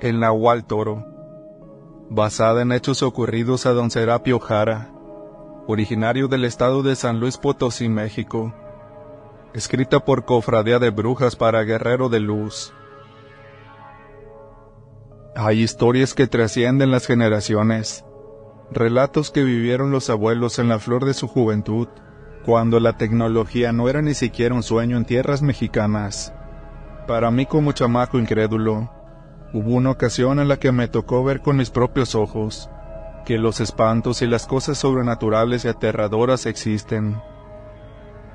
El Nahual Toro, basada en hechos ocurridos a don Serapio Jara, originario del estado de San Luis Potosí, México, escrita por Cofradía de Brujas para Guerrero de Luz. Hay historias que trascienden las generaciones, relatos que vivieron los abuelos en la flor de su juventud, cuando la tecnología no era ni siquiera un sueño en tierras mexicanas. Para mí como chamaco incrédulo, hubo una ocasión en la que me tocó ver con mis propios ojos que los espantos y las cosas sobrenaturales y aterradoras existen.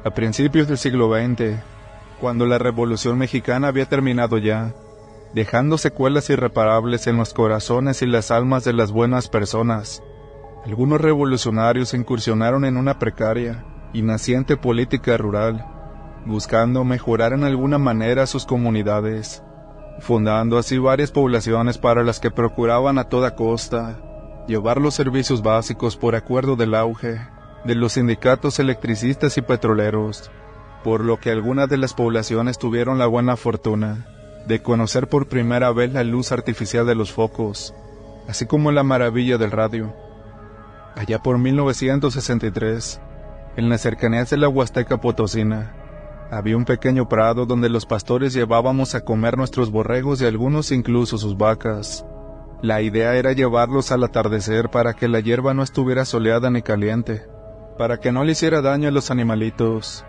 A principios del siglo XX, cuando la Revolución Mexicana había terminado ya, dejando secuelas irreparables en los corazones y las almas de las buenas personas, algunos revolucionarios incursionaron en una precaria y naciente política rural buscando mejorar en alguna manera sus comunidades, fundando así varias poblaciones para las que procuraban a toda costa llevar los servicios básicos por acuerdo del auge de los sindicatos electricistas y petroleros, por lo que algunas de las poblaciones tuvieron la buena fortuna de conocer por primera vez la luz artificial de los focos, así como la maravilla del radio. Allá por 1963, en las cercanías de la Huasteca Potosina, había un pequeño prado donde los pastores llevábamos a comer nuestros borregos y algunos incluso sus vacas. La idea era llevarlos al atardecer para que la hierba no estuviera soleada ni caliente, para que no le hiciera daño a los animalitos.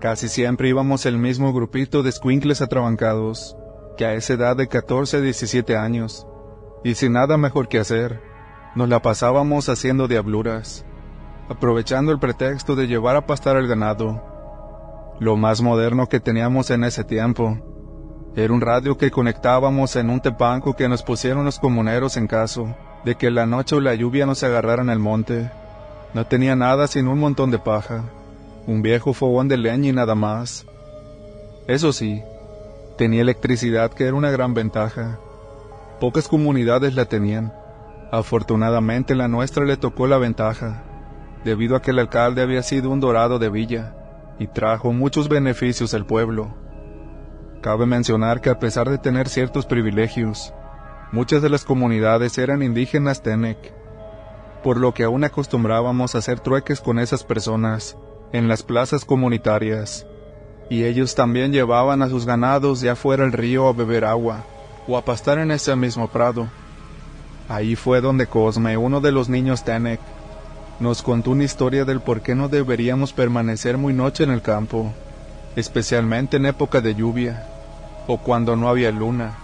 Casi siempre íbamos el mismo grupito de squinkles atrabancados, que a esa edad de 14 a 17 años, y sin nada mejor que hacer, nos la pasábamos haciendo diabluras, aprovechando el pretexto de llevar a pastar al ganado, lo más moderno que teníamos en ese tiempo era un radio que conectábamos en un tepanco que nos pusieron los comuneros en caso de que la noche o la lluvia nos agarrara en el monte. No tenía nada sino un montón de paja, un viejo fogón de leña y nada más. Eso sí, tenía electricidad que era una gran ventaja. Pocas comunidades la tenían. Afortunadamente la nuestra le tocó la ventaja, debido a que el alcalde había sido un dorado de villa y trajo muchos beneficios al pueblo. Cabe mencionar que a pesar de tener ciertos privilegios, muchas de las comunidades eran indígenas Tenec, por lo que aún acostumbrábamos a hacer trueques con esas personas en las plazas comunitarias, y ellos también llevaban a sus ganados ya fuera al río a beber agua o a pastar en ese mismo prado. Ahí fue donde Cosme, uno de los niños Tenec, nos contó una historia del por qué no deberíamos permanecer muy noche en el campo, especialmente en época de lluvia o cuando no había luna.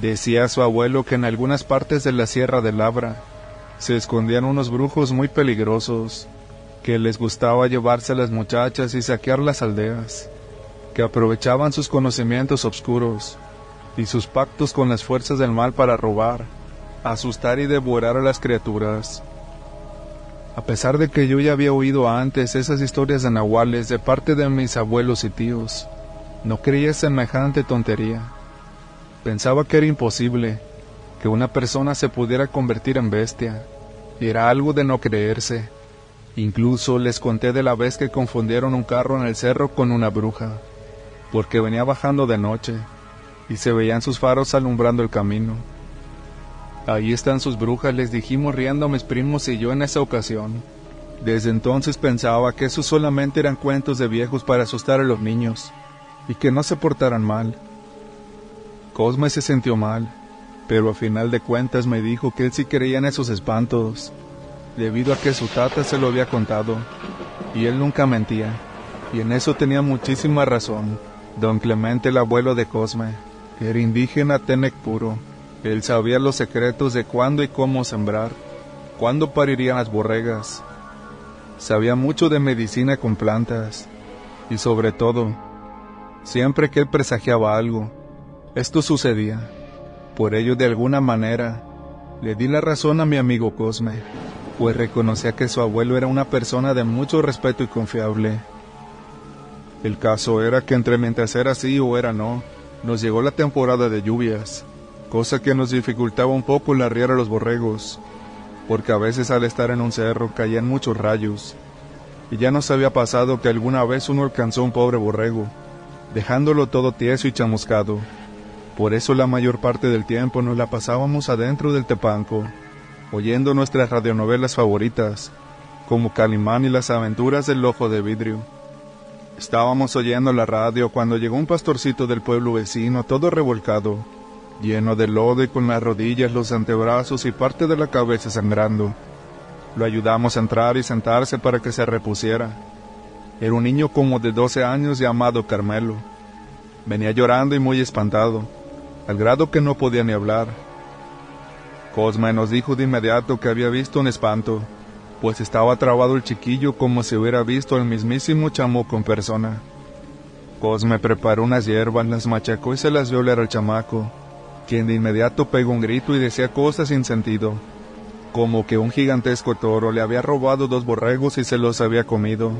Decía su abuelo que en algunas partes de la Sierra de Labra se escondían unos brujos muy peligrosos, que les gustaba llevarse a las muchachas y saquear las aldeas, que aprovechaban sus conocimientos oscuros y sus pactos con las fuerzas del mal para robar, asustar y devorar a las criaturas. A pesar de que yo ya había oído antes esas historias de nahuales de parte de mis abuelos y tíos, no creía semejante tontería. Pensaba que era imposible que una persona se pudiera convertir en bestia. Era algo de no creerse. Incluso les conté de la vez que confundieron un carro en el cerro con una bruja, porque venía bajando de noche y se veían sus faros alumbrando el camino. Ahí están sus brujas, les dijimos riendo a mis primos y yo en esa ocasión. Desde entonces pensaba que esos solamente eran cuentos de viejos para asustar a los niños y que no se portaran mal. Cosme se sintió mal, pero a final de cuentas me dijo que él sí creía en esos espantos, debido a que su tata se lo había contado, y él nunca mentía, y en eso tenía muchísima razón. Don Clemente, el abuelo de Cosme, era indígena Tenec puro él sabía los secretos de cuándo y cómo sembrar, cuándo parirían las borregas. Sabía mucho de medicina con plantas. Y sobre todo, siempre que él presagiaba algo, esto sucedía. Por ello, de alguna manera, le di la razón a mi amigo Cosme, pues reconocía que su abuelo era una persona de mucho respeto y confiable. El caso era que entre mientras era así o era no, nos llegó la temporada de lluvias cosa que nos dificultaba un poco el arriar a los borregos, porque a veces al estar en un cerro caían muchos rayos, y ya nos había pasado que alguna vez uno alcanzó un pobre borrego, dejándolo todo tieso y chamuscado. Por eso la mayor parte del tiempo nos la pasábamos adentro del tepanco, oyendo nuestras radionovelas favoritas, como Calimán y las aventuras del ojo de vidrio. Estábamos oyendo la radio cuando llegó un pastorcito del pueblo vecino, todo revolcado, lleno de lodo y con las rodillas, los antebrazos y parte de la cabeza sangrando. Lo ayudamos a entrar y sentarse para que se repusiera. Era un niño como de 12 años llamado Carmelo. Venía llorando y muy espantado, al grado que no podía ni hablar. Cosme nos dijo de inmediato que había visto un espanto, pues estaba trabado el chiquillo como si hubiera visto al mismísimo chamaco en persona. Cosme preparó unas hierbas, las machacó y se las dio leer al chamaco, quien de inmediato pegó un grito y decía cosas sin sentido, como que un gigantesco toro le había robado dos borregos y se los había comido.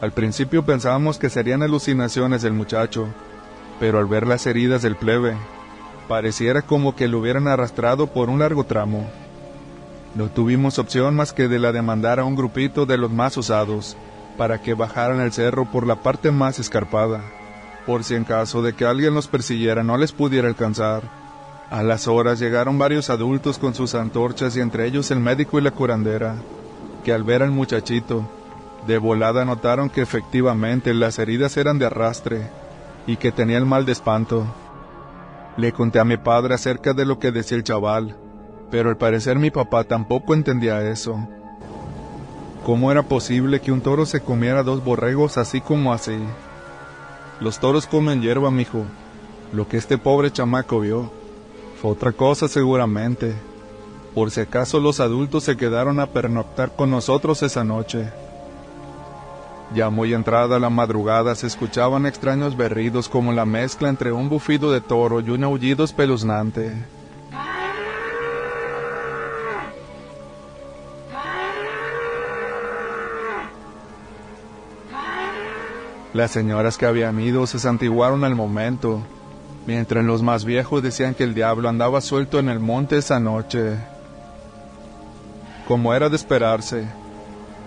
Al principio pensábamos que serían alucinaciones del muchacho, pero al ver las heridas del plebe, pareciera como que lo hubieran arrastrado por un largo tramo. No tuvimos opción más que de la de mandar a un grupito de los más usados para que bajaran el cerro por la parte más escarpada, por si en caso de que alguien los persiguiera no les pudiera alcanzar. A las horas llegaron varios adultos con sus antorchas y entre ellos el médico y la curandera, que al ver al muchachito, de volada notaron que efectivamente las heridas eran de arrastre y que tenía el mal de espanto. Le conté a mi padre acerca de lo que decía el chaval, pero al parecer mi papá tampoco entendía eso. ¿Cómo era posible que un toro se comiera dos borregos así como así? Los toros comen hierba, mijo. Lo que este pobre chamaco vio fue otra cosa seguramente. Por si acaso los adultos se quedaron a pernoctar con nosotros esa noche. Ya muy entrada la madrugada se escuchaban extraños berridos como la mezcla entre un bufido de toro y un aullido espeluznante. Las señoras que habían ido se santiguaron al momento, mientras los más viejos decían que el diablo andaba suelto en el monte esa noche. Como era de esperarse,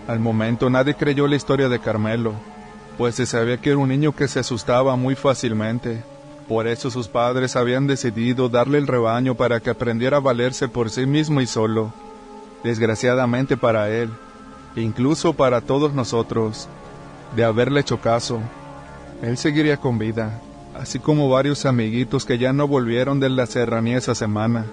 al momento nadie creyó la historia de Carmelo, pues se sabía que era un niño que se asustaba muy fácilmente. Por eso sus padres habían decidido darle el rebaño para que aprendiera a valerse por sí mismo y solo. Desgraciadamente para él, incluso para todos nosotros, de haberle hecho caso, él seguiría con vida, así como varios amiguitos que ya no volvieron de la serranía esa semana.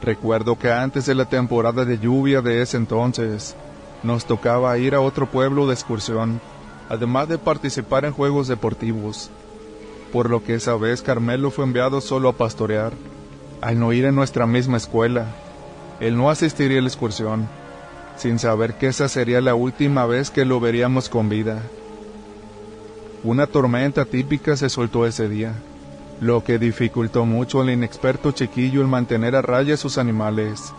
Recuerdo que antes de la temporada de lluvia de ese entonces, nos tocaba ir a otro pueblo de excursión, además de participar en juegos deportivos, por lo que esa vez Carmelo fue enviado solo a pastorear, al no ir en nuestra misma escuela. Él no asistiría a la excursión, sin saber que esa sería la última vez que lo veríamos con vida. Una tormenta típica se soltó ese día, lo que dificultó mucho al inexperto chiquillo el mantener a raya sus animales.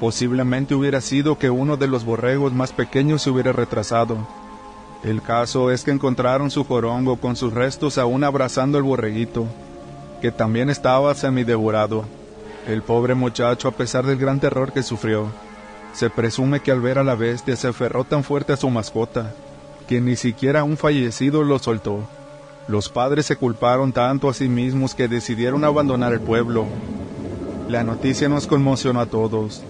Posiblemente hubiera sido que uno de los borregos más pequeños se hubiera retrasado. El caso es que encontraron su jorongo con sus restos aún abrazando el borreguito, que también estaba semidevorado. El pobre muchacho, a pesar del gran terror que sufrió, se presume que al ver a la bestia se aferró tan fuerte a su mascota, que ni siquiera un fallecido lo soltó. Los padres se culparon tanto a sí mismos que decidieron abandonar el pueblo. La noticia nos conmocionó a todos,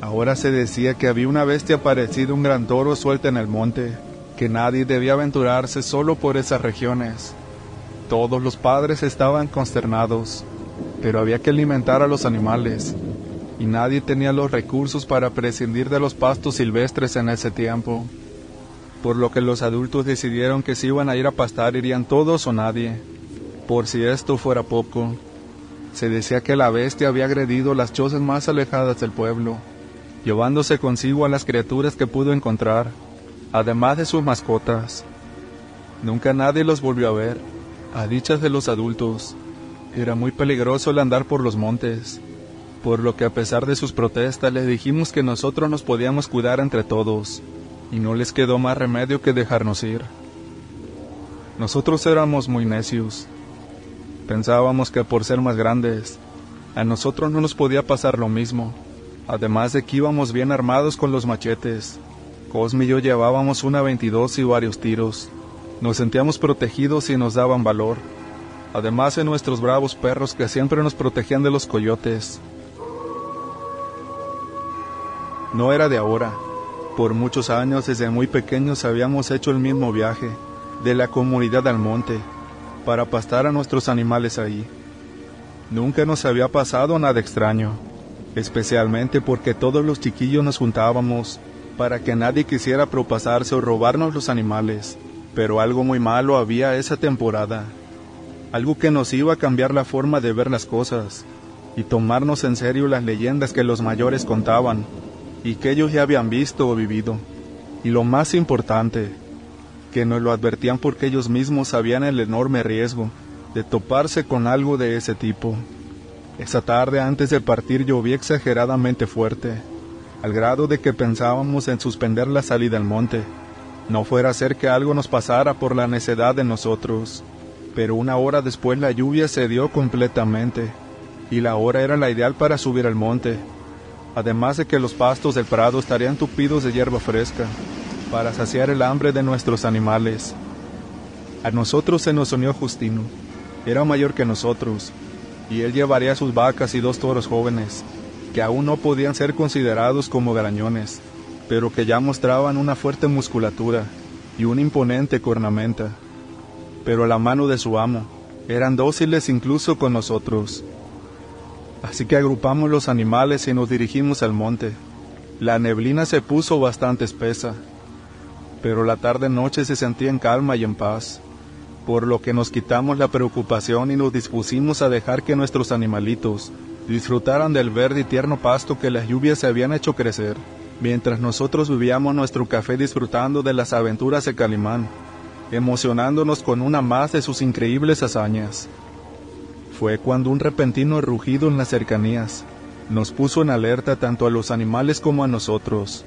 Ahora se decía que había una bestia parecida a un gran toro suelta en el monte, que nadie debía aventurarse solo por esas regiones. Todos los padres estaban consternados, pero había que alimentar a los animales, y nadie tenía los recursos para prescindir de los pastos silvestres en ese tiempo. Por lo que los adultos decidieron que si iban a ir a pastar irían todos o nadie. Por si esto fuera poco, se decía que la bestia había agredido las chozas más alejadas del pueblo llevándose consigo a las criaturas que pudo encontrar, además de sus mascotas. Nunca nadie los volvió a ver, a dichas de los adultos. Era muy peligroso el andar por los montes, por lo que a pesar de sus protestas les dijimos que nosotros nos podíamos cuidar entre todos, y no les quedó más remedio que dejarnos ir. Nosotros éramos muy necios. Pensábamos que por ser más grandes, a nosotros no nos podía pasar lo mismo además de que íbamos bien armados con los machetes. Cosme y yo llevábamos una 22 y varios tiros. Nos sentíamos protegidos y nos daban valor, además de nuestros bravos perros que siempre nos protegían de los coyotes. No era de ahora. Por muchos años, desde muy pequeños, habíamos hecho el mismo viaje, de la comunidad al monte, para pastar a nuestros animales ahí. Nunca nos había pasado nada extraño, especialmente porque todos los chiquillos nos juntábamos para que nadie quisiera propasarse o robarnos los animales. Pero algo muy malo había esa temporada, algo que nos iba a cambiar la forma de ver las cosas y tomarnos en serio las leyendas que los mayores contaban y que ellos ya habían visto o vivido. Y lo más importante, que nos lo advertían porque ellos mismos sabían el enorme riesgo de toparse con algo de ese tipo. Esa tarde antes de partir llovía exageradamente fuerte, al grado de que pensábamos en suspender la salida al monte, no fuera a ser que algo nos pasara por la necedad de nosotros. Pero una hora después la lluvia se dio completamente, y la hora era la ideal para subir al monte, además de que los pastos del prado estarían tupidos de hierba fresca, para saciar el hambre de nuestros animales. A nosotros se nos unió Justino. Era mayor que nosotros, y él llevaría sus vacas y dos toros jóvenes, que aún no podían ser considerados como garañones, pero que ya mostraban una fuerte musculatura y una imponente cornamenta. Pero a la mano de su amo, eran dóciles incluso con nosotros. Así que agrupamos los animales y nos dirigimos al monte. La neblina se puso bastante espesa, pero la tarde-noche se sentía en calma y en paz, por lo que nos quitamos la preocupación y nos dispusimos a dejar que nuestros animalitos disfrutaran del verde y tierno pasto que las lluvias se habían hecho crecer, mientras nosotros vivíamos nuestro café disfrutando de las aventuras de Calimán, emocionándonos con una más de sus increíbles hazañas. Fue cuando un repentino rugido en las cercanías nos puso en alerta tanto a los animales como a nosotros.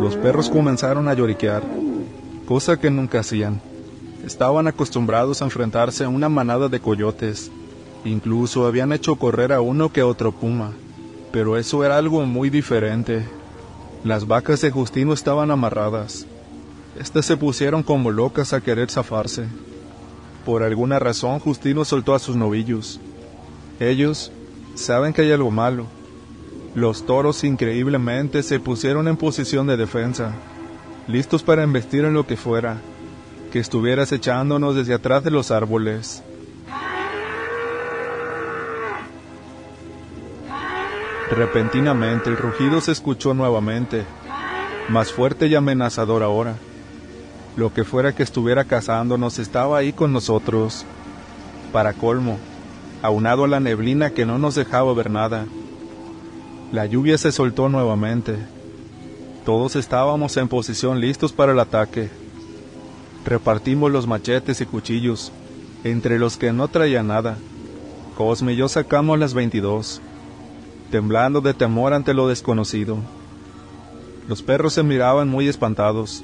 Los perros comenzaron a lloriquear, cosa que nunca hacían. Estaban acostumbrados a enfrentarse a una manada de coyotes. Incluso habían hecho correr a uno que otro puma. Pero eso era algo muy diferente. Las vacas de Justino estaban amarradas, estas se pusieron como locas a querer zafarse. Por alguna razón Justino soltó a sus novillos. Ellos saben que hay algo malo. Los toros increíblemente se pusieron en posición de defensa, listos para embestir en lo que fuera, que estuvieras echándonos desde atrás de los árboles. Repentinamente el rugido se escuchó nuevamente, más fuerte y amenazador ahora. Lo que fuera que estuviera cazándonos estaba ahí con nosotros. Para colmo, aunado a la neblina que no nos dejaba ver nada. La lluvia se soltó nuevamente. Todos estábamos en posición listos para el ataque. Repartimos los machetes y cuchillos, entre los que no traía nada. Cosme y yo sacamos las 22, temblando de temor ante lo desconocido. Los perros se miraban muy espantados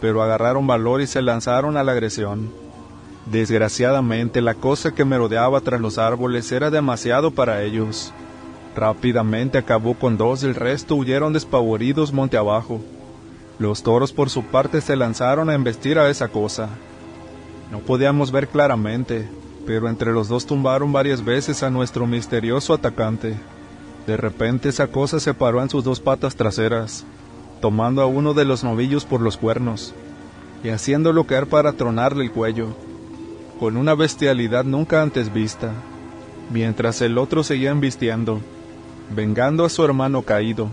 pero agarraron valor y se lanzaron a la agresión. Desgraciadamente la cosa que merodeaba tras los árboles era demasiado para ellos. Rápidamente acabó con dos y el resto huyeron despavoridos monte abajo. Los toros por su parte se lanzaron a embestir a esa cosa. No podíamos ver claramente, pero entre los dos tumbaron varias veces a nuestro misterioso atacante. De repente esa cosa se paró en sus dos patas traseras, tomando a uno de los novillos por los cuernos y haciéndolo caer para tronarle el cuello, con una bestialidad nunca antes vista, mientras el otro seguía embistiendo, vengando a su hermano caído,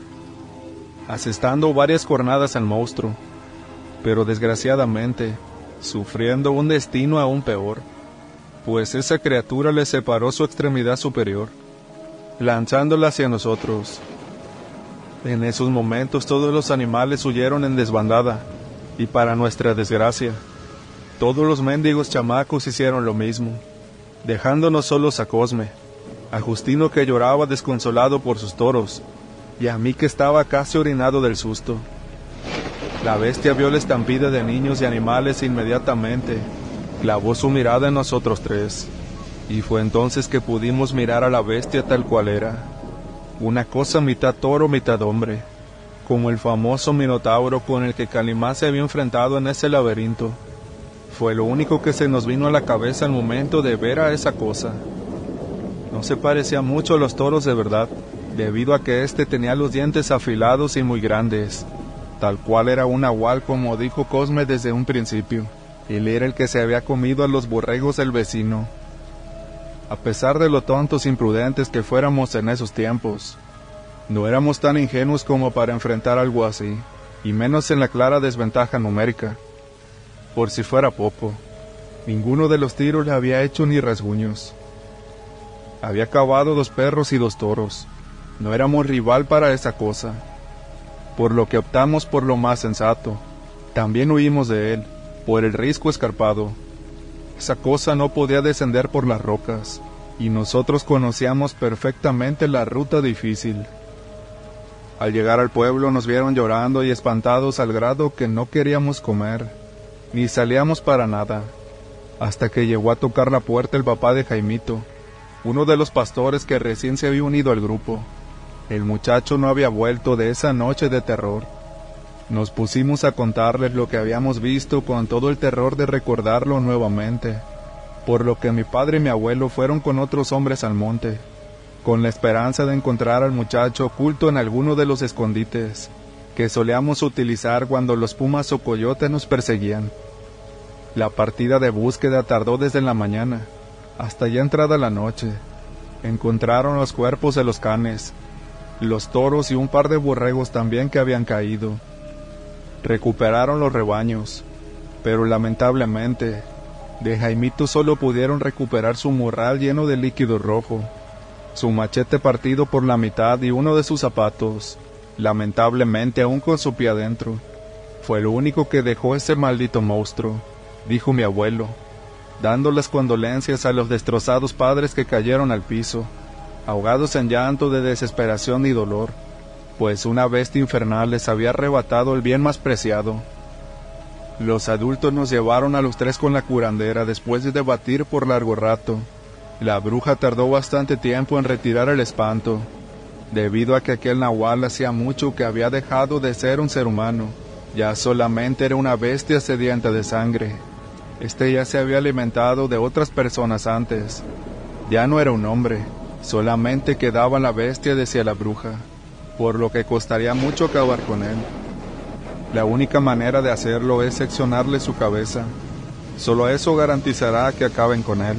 asestando varias jornadas al monstruo, pero desgraciadamente sufriendo un destino aún peor, pues esa criatura le separó su extremidad superior, lanzándola hacia nosotros, en esos momentos todos los animales huyeron en desbandada, y para nuestra desgracia, todos los mendigos chamacos hicieron lo mismo, dejándonos solos a Cosme, a Justino que lloraba desconsolado por sus toros, y a mí que estaba casi orinado del susto. La bestia vio la estampida de niños y animales e inmediatamente clavó su mirada en nosotros tres, y fue entonces que pudimos mirar a la bestia tal cual era una cosa mitad toro, mitad hombre, como el famoso minotauro con el que Calimán se había enfrentado en ese laberinto. Fue lo único que se nos vino a la cabeza al momento de ver a esa cosa. No se parecía mucho a los toros de verdad, debido a que éste tenía los dientes afilados y muy grandes, tal cual era un nahual como dijo Cosme desde un principio. Él era el que se había comido a los borregos del vecino. A pesar de lo tontos e imprudentes que fuéramos en esos tiempos, no éramos tan ingenuos como para enfrentar algo así, y menos en la clara desventaja numérica. Por si fuera poco, ninguno de los tiros le había hecho ni rasguños. Había acabado dos perros y dos toros. No éramos rival para esa cosa, por lo que optamos por lo más sensato. También huimos de él, por el risco escarpado. Esa cosa no podía descender por las rocas, y nosotros conocíamos perfectamente la ruta difícil. Al llegar al pueblo nos vieron llorando y espantados al grado que no queríamos comer, ni salíamos para nada, hasta que llegó a tocar la puerta el papá de Jaimito, uno de los pastores que recién se había unido al grupo. El muchacho no había vuelto de esa noche de terror. Nos pusimos a contarles lo que habíamos visto con todo el terror de recordarlo nuevamente, por lo que mi padre y mi abuelo fueron con otros hombres al monte, con la esperanza de encontrar al muchacho oculto en alguno de los escondites que solíamos utilizar cuando los pumas o coyotes nos perseguían. La partida de búsqueda tardó desde la mañana, hasta ya entrada la noche. Encontraron los cuerpos de los canes, los toros y un par de borregos también que habían caído. Recuperaron los rebaños, pero lamentablemente, de Jaimito solo pudieron recuperar su morral lleno de líquido rojo, su machete partido por la mitad y uno de sus zapatos, lamentablemente aún con su pie adentro. Fue lo único que dejó ese maldito monstruo, dijo mi abuelo, dando las condolencias a los destrozados padres que cayeron al piso, ahogados en llanto de desesperación y dolor, pues una bestia infernal les había arrebatado el bien más preciado. Los adultos nos llevaron a los tres con la curandera después de debatir por largo rato. La bruja tardó bastante tiempo en retirar el espanto, debido a que aquel nahual hacía mucho que había dejado de ser un ser humano, ya solamente era una bestia sedienta de sangre. Este ya se había alimentado de otras personas antes. Ya no era un hombre, solamente quedaba la bestia, decía la bruja, por lo que costaría mucho acabar con él. La única manera de hacerlo es seccionarle su cabeza. Solo eso garantizará que acaben con él.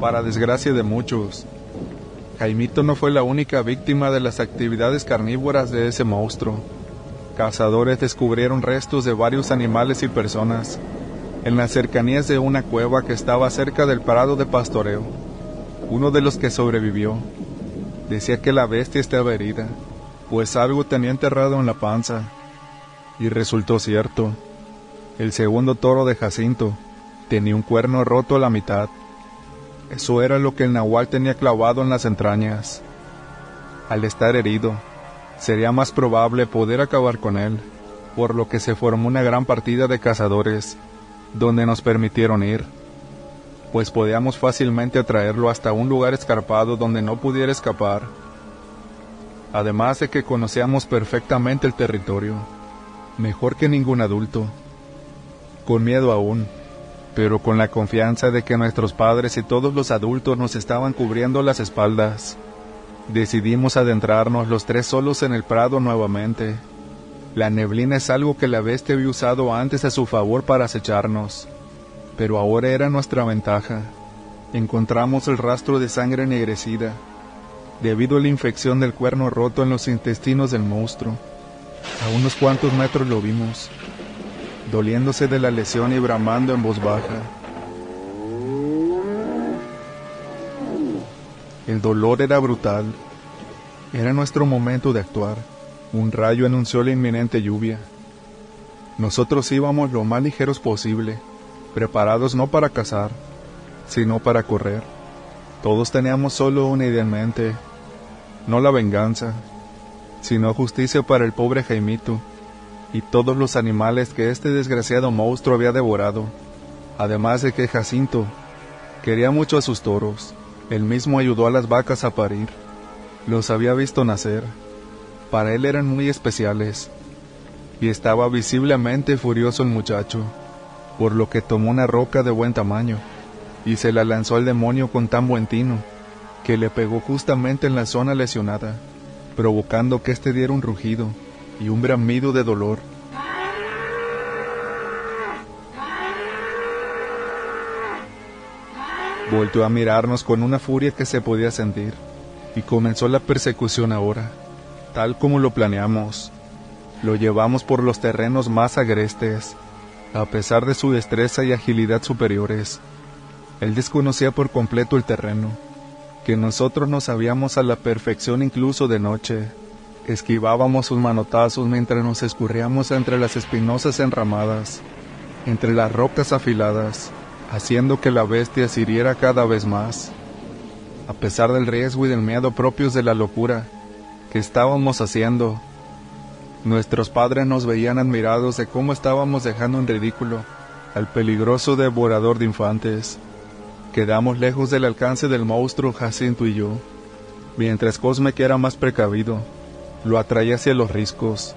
Para desgracia de muchos, Jaimito no fue la única víctima de las actividades carnívoras de ese monstruo. Cazadores descubrieron restos de varios animales y personas en las cercanías de una cueva que estaba cerca del parado de pastoreo. Uno de los que sobrevivió decía que la bestia estaba herida, pues algo tenía enterrado en la panza. Y resultó cierto. El segundo toro de Jacinto tenía un cuerno roto a la mitad. Eso era lo que el nahual tenía clavado en las entrañas. Al estar herido, sería más probable poder acabar con él, por lo que se formó una gran partida de cazadores, donde nos permitieron ir, pues podíamos fácilmente atraerlo hasta un lugar escarpado donde no pudiera escapar, además de que conocíamos perfectamente el territorio, mejor que ningún adulto, con miedo aún pero con la confianza de que nuestros padres y todos los adultos nos estaban cubriendo las espaldas. Decidimos adentrarnos los tres solos en el prado nuevamente. La neblina es algo que la bestia había usado antes a su favor para acecharnos, pero ahora era nuestra ventaja. Encontramos el rastro de sangre ennegrecida, debido a la infección del cuerno roto en los intestinos del monstruo. A unos cuantos metros lo vimos, doliéndose de la lesión y bramando en voz baja. El dolor era brutal. Era nuestro momento de actuar. Un rayo anunció la inminente lluvia. Nosotros íbamos lo más ligeros posible, preparados no para cazar, sino para correr. Todos teníamos solo una idea en mente, no la venganza, sino justicia para el pobre Jaimito y todos los animales que este desgraciado monstruo había devorado, además de que Jacinto quería mucho a sus toros. Él mismo ayudó a las vacas a parir, Los había visto nacer. Para él eran muy especiales. Y estaba visiblemente furioso el muchacho, por lo que tomó una roca de buen tamaño y se la lanzó al demonio con tan buen tino, que le pegó justamente en la zona lesionada, provocando que éste diera un rugido y un bramido de dolor. Volvió a mirarnos con una furia que se podía sentir, y comenzó la persecución ahora, tal como lo planeamos. Lo llevamos por los terrenos más agrestes, a pesar de su destreza y agilidad superiores. Él desconocía por completo el terreno, que nosotros no sabíamos a la perfección incluso de noche. Esquivábamos sus manotazos mientras nos escurríamos entre las espinosas enramadas, entre las rocas afiladas, haciendo que la bestia se hiriera cada vez más. A pesar del riesgo y del miedo propios de la locura que estábamos haciendo, nuestros padres nos veían admirados de cómo estábamos dejando en ridículo al peligroso devorador de infantes. Quedamos lejos del alcance del monstruo Jacinto y yo, mientras Cosme, que era más precavido, lo atraía hacia los riscos,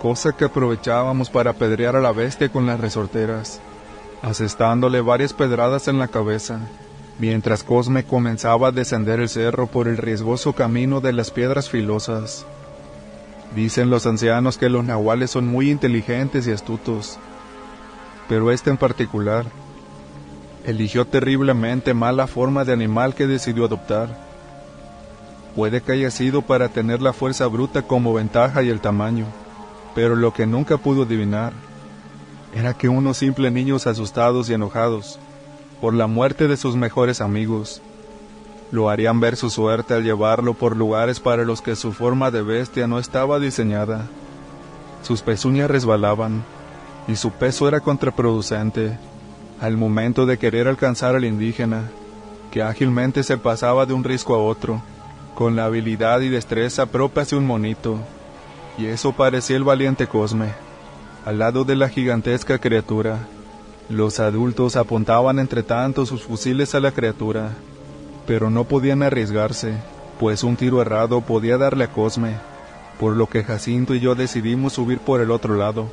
cosa que aprovechábamos para apedrear a la bestia con las resorteras asestándole varias pedradas en la cabeza, mientras Cosme comenzaba a descender el cerro por el riesgoso camino de las piedras filosas. Dicen los ancianos que los nahuales son muy inteligentes y astutos, pero este en particular eligió terriblemente mala forma de animal que decidió adoptar. Puede que haya sido para tener la fuerza bruta como ventaja y el tamaño, pero lo que nunca pudo adivinar era que unos simples niños asustados y enojados por la muerte de sus mejores amigos lo harían ver su suerte al llevarlo por lugares para los que su forma de bestia no estaba diseñada. Sus pezuñas resbalaban y su peso era contraproducente al momento de querer alcanzar al indígena, que ágilmente se pasaba de un risco a otro, con la habilidad y destreza propias de un monito, y eso parecía el valiente Cosme. Al lado de la gigantesca criatura, los adultos apuntaban entre tanto sus fusiles a la criatura, pero no podían arriesgarse, pues un tiro errado podía darle a Cosme, por lo que Jacinto y yo decidimos subir por el otro lado,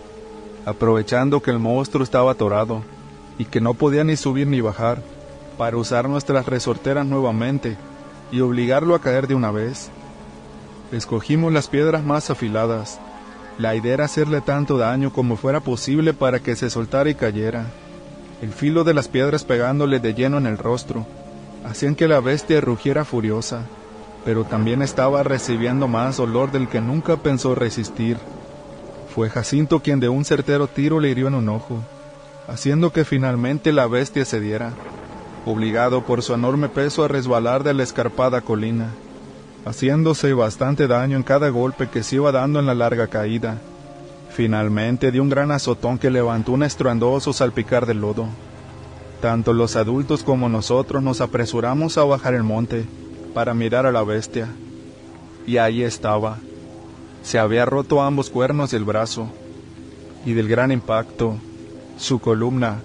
aprovechando que el monstruo estaba atorado y que no podía ni subir ni bajar, para usar nuestras resorteras nuevamente y obligarlo a caer de una vez. Escogimos las piedras más afiladas, la idea era hacerle tanto daño como fuera posible para que se soltara y cayera. El filo de las piedras pegándole de lleno en el rostro hacían que la bestia rugiera furiosa, pero también estaba recibiendo más dolor del que nunca pensó resistir. Fue Jacinto quien de un certero tiro le hirió en un ojo, haciendo que finalmente la bestia cediera, obligado por su enorme peso a resbalar de la escarpada colina haciéndose bastante daño en cada golpe que se iba dando en la larga caída. Finalmente dio un gran azotón que levantó un estruendoso salpicar de lodo. Tanto los adultos como nosotros nos apresuramos a bajar el monte para mirar a la bestia. Y ahí estaba. Se había roto ambos cuernos y el brazo. Y del gran impacto, su columna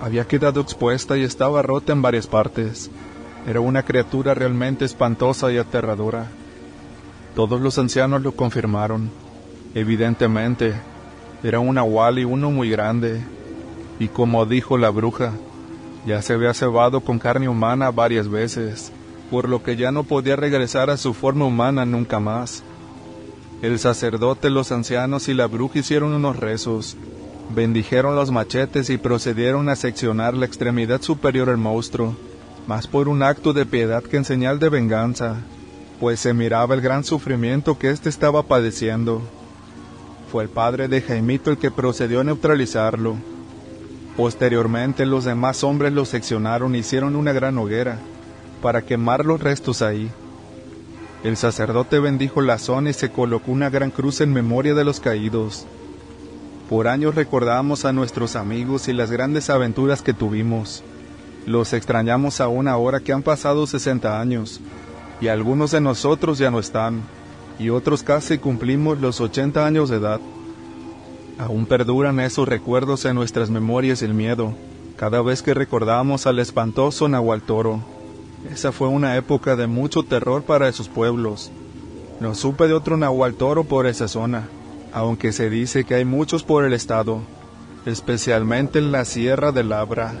había quedado expuesta y estaba rota en varias partes. Era una criatura realmente espantosa y aterradora. Todos los ancianos lo confirmaron. Evidentemente, era un nahual y uno muy grande. Y como dijo la bruja, ya se había cebado con carne humana varias veces, por lo que ya no podía regresar a su forma humana nunca más. El sacerdote, los ancianos y la bruja hicieron unos rezos, bendijeron los machetes y procedieron a seccionar la extremidad superior del monstruo más por un acto de piedad que en señal de venganza, pues se miraba el gran sufrimiento que éste estaba padeciendo. Fue el padre de Jaimito el que procedió a neutralizarlo. Posteriormente los demás hombres lo seccionaron e hicieron una gran hoguera para quemar los restos ahí. El sacerdote bendijo la zona y se colocó una gran cruz en memoria de los caídos. Por años recordamos a nuestros amigos y las grandes aventuras que tuvimos. Los extrañamos aún ahora que han pasado 60 años, y algunos de nosotros ya no están, y otros casi cumplimos los 80 años de edad. Aún perduran esos recuerdos en nuestras memorias el miedo, cada vez que recordamos al espantoso Nahual Toro, Esa fue una época de mucho terror para esos pueblos. No supe de otro Nahual Toro por esa zona, aunque se dice que hay muchos por el estado, especialmente en la Sierra de Labra.